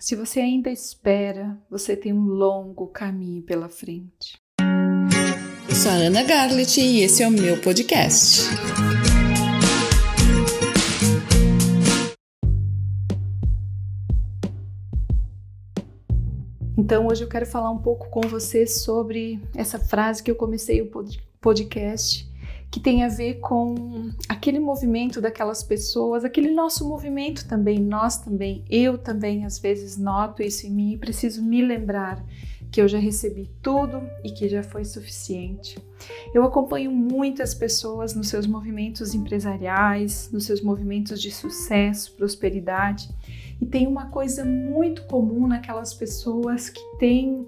Se você ainda espera, você tem um longo caminho pela frente. Eu sou a Ana Garlet e esse é o meu podcast. Então, hoje eu quero falar um pouco com você sobre essa frase que eu comecei o podcast que tem a ver com aquele movimento daquelas pessoas, aquele nosso movimento também, nós também, eu também às vezes noto isso em mim e preciso me lembrar que eu já recebi tudo e que já foi suficiente. Eu acompanho muitas pessoas nos seus movimentos empresariais, nos seus movimentos de sucesso, prosperidade, e tem uma coisa muito comum naquelas pessoas que têm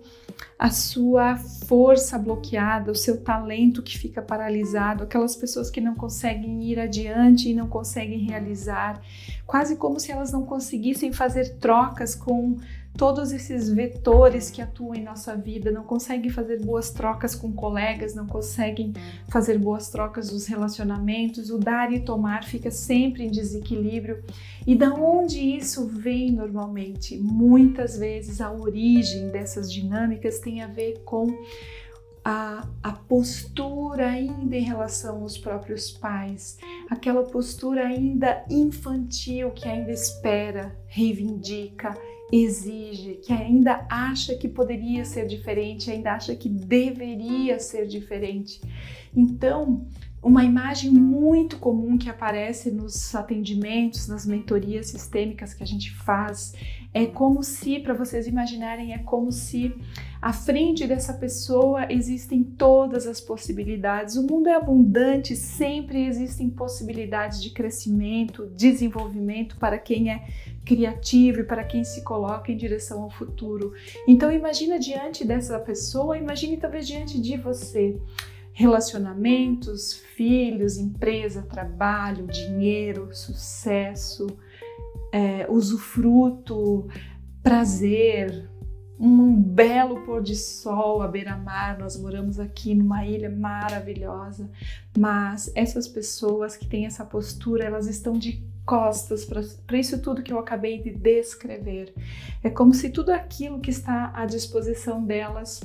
a sua força bloqueada, o seu talento que fica paralisado, aquelas pessoas que não conseguem ir adiante e não conseguem realizar, quase como se elas não conseguissem fazer trocas com todos esses vetores que atuam em nossa vida, não conseguem fazer boas trocas com colegas, não conseguem fazer boas trocas nos relacionamentos, o dar e tomar fica sempre em desequilíbrio. E da onde isso vem normalmente? Muitas vezes a origem dessas dinâmicas tem a ver com a, a, postura ainda em relação aos próprios pais, aquela postura ainda infantil que ainda espera, reivindica, exige, que ainda acha que poderia ser diferente, ainda acha que deveria ser diferente. Então, uma imagem muito comum que aparece nos atendimentos, nas mentorias sistêmicas que a gente faz, é como se, para vocês imaginarem, é como se à frente dessa pessoa existem todas as possibilidades. O mundo é abundante, sempre existem possibilidades de crescimento, desenvolvimento para quem é criativo e para quem se coloca em direção ao futuro. Então imagina diante dessa pessoa, imagine talvez diante de você relacionamentos, filhos, empresa, trabalho, dinheiro, sucesso, é, usufruto, prazer, um belo pôr de sol à beira-mar. Nós moramos aqui numa ilha maravilhosa, mas essas pessoas que têm essa postura, elas estão de costas para isso tudo que eu acabei de descrever. É como se tudo aquilo que está à disposição delas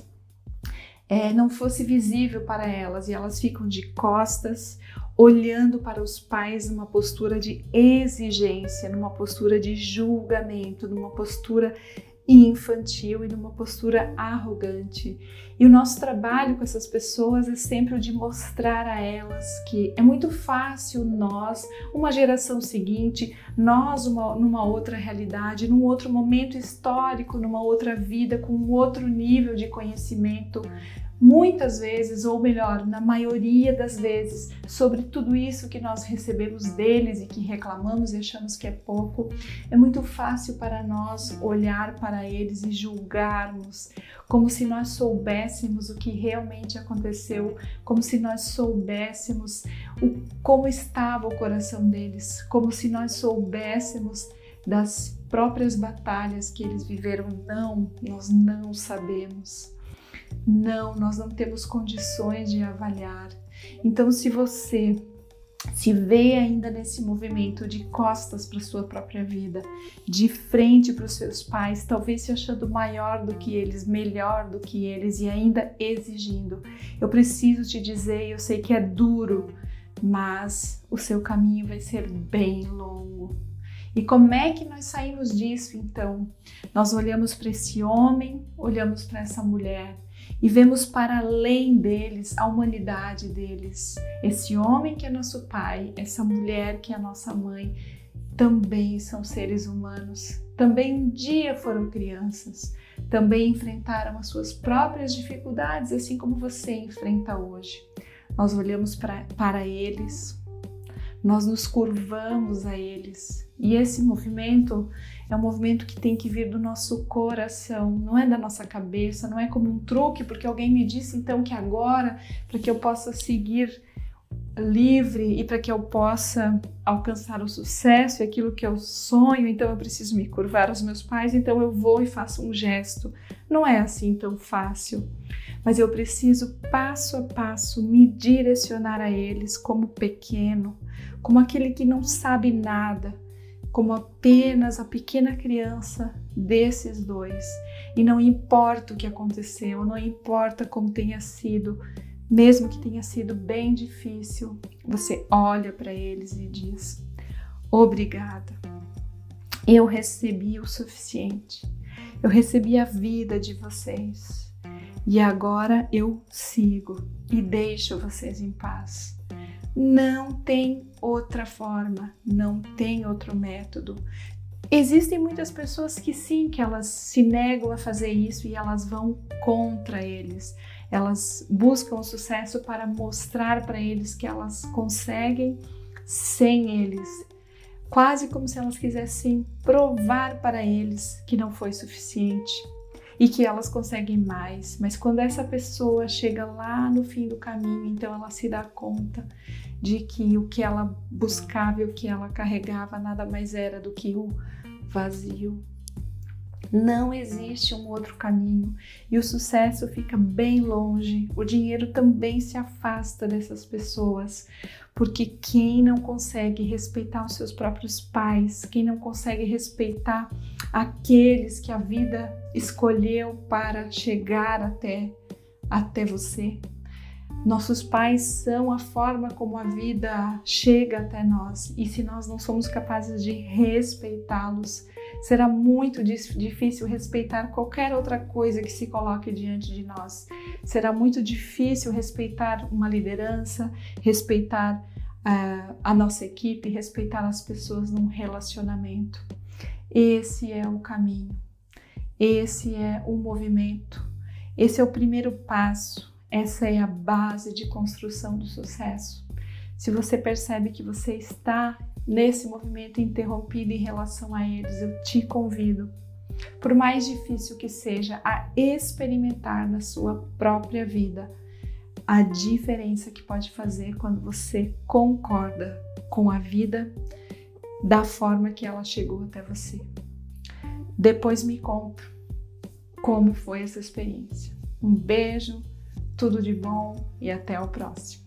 é, não fosse visível para elas e elas ficam de costas, olhando para os pais numa postura de exigência, numa postura de julgamento, numa postura infantil e numa postura arrogante. E o nosso trabalho com essas pessoas é sempre o de mostrar a elas que é muito fácil nós, uma geração seguinte, nós uma, numa outra realidade, num outro momento histórico, numa outra vida, com um outro nível de conhecimento, muitas vezes, ou melhor, na maioria das vezes, sobre tudo isso que nós recebemos deles e que reclamamos e achamos que é pouco, é muito fácil para nós olhar para eles e julgarmos, como se nós soubéssemos o que realmente aconteceu, como se nós soubéssemos o, como estava o coração deles, como se nós soubéssemos das próprias batalhas que eles viveram. Não, nós não sabemos. Não, nós não temos condições de avaliar. Então, se você se vê ainda nesse movimento de costas para sua própria vida, de frente para os seus pais, talvez se achando maior do que eles, melhor do que eles e ainda exigindo. Eu preciso te dizer, eu sei que é duro, mas o seu caminho vai ser bem longo. E como é que nós saímos disso então? Nós olhamos para esse homem, olhamos para essa mulher e vemos para além deles a humanidade deles. Esse homem que é nosso pai, essa mulher que é nossa mãe, também são seres humanos, também um dia foram crianças, também enfrentaram as suas próprias dificuldades, assim como você enfrenta hoje. Nós olhamos pra, para eles, nós nos curvamos a eles, e esse movimento é um movimento que tem que vir do nosso coração, não é da nossa cabeça, não é como um truque, porque alguém me disse então que agora, para que eu possa seguir livre e para que eu possa alcançar o sucesso e aquilo que eu sonho, então eu preciso me curvar aos meus pais, então eu vou e faço um gesto. Não é assim tão fácil, mas eu preciso passo a passo me direcionar a eles como pequeno, como aquele que não sabe nada, como apenas a pequena criança desses dois. E não importa o que aconteceu, não importa como tenha sido, mesmo que tenha sido bem difícil, você olha para eles e diz: Obrigada. Eu recebi o suficiente. Eu recebi a vida de vocês. E agora eu sigo e deixo vocês em paz. Não tem outra forma, não tem outro método. Existem muitas pessoas que sim, que elas se negam a fazer isso e elas vão contra eles. Elas buscam o sucesso para mostrar para eles que elas conseguem sem eles quase como se elas quisessem provar para eles que não foi suficiente e que elas conseguem mais. Mas quando essa pessoa chega lá no fim do caminho, então ela se dá conta de que o que ela buscava e o que ela carregava nada mais era do que o vazio. Não existe um outro caminho. E o sucesso fica bem longe. O dinheiro também se afasta dessas pessoas, porque quem não consegue respeitar os seus próprios pais, quem não consegue respeitar aqueles que a vida escolheu para chegar até até você, nossos pais são a forma como a vida chega até nós, e se nós não somos capazes de respeitá-los, será muito difícil respeitar qualquer outra coisa que se coloque diante de nós. Será muito difícil respeitar uma liderança, respeitar uh, a nossa equipe, respeitar as pessoas num relacionamento. Esse é o caminho, esse é o movimento, esse é o primeiro passo, essa é a base de construção do sucesso. Se você percebe que você está nesse movimento interrompido em relação a eles, eu te convido, por mais difícil que seja, a experimentar na sua própria vida a diferença que pode fazer quando você concorda com a vida da forma que ela chegou até você. Depois me conta como foi essa experiência. Um beijo, tudo de bom e até o próximo.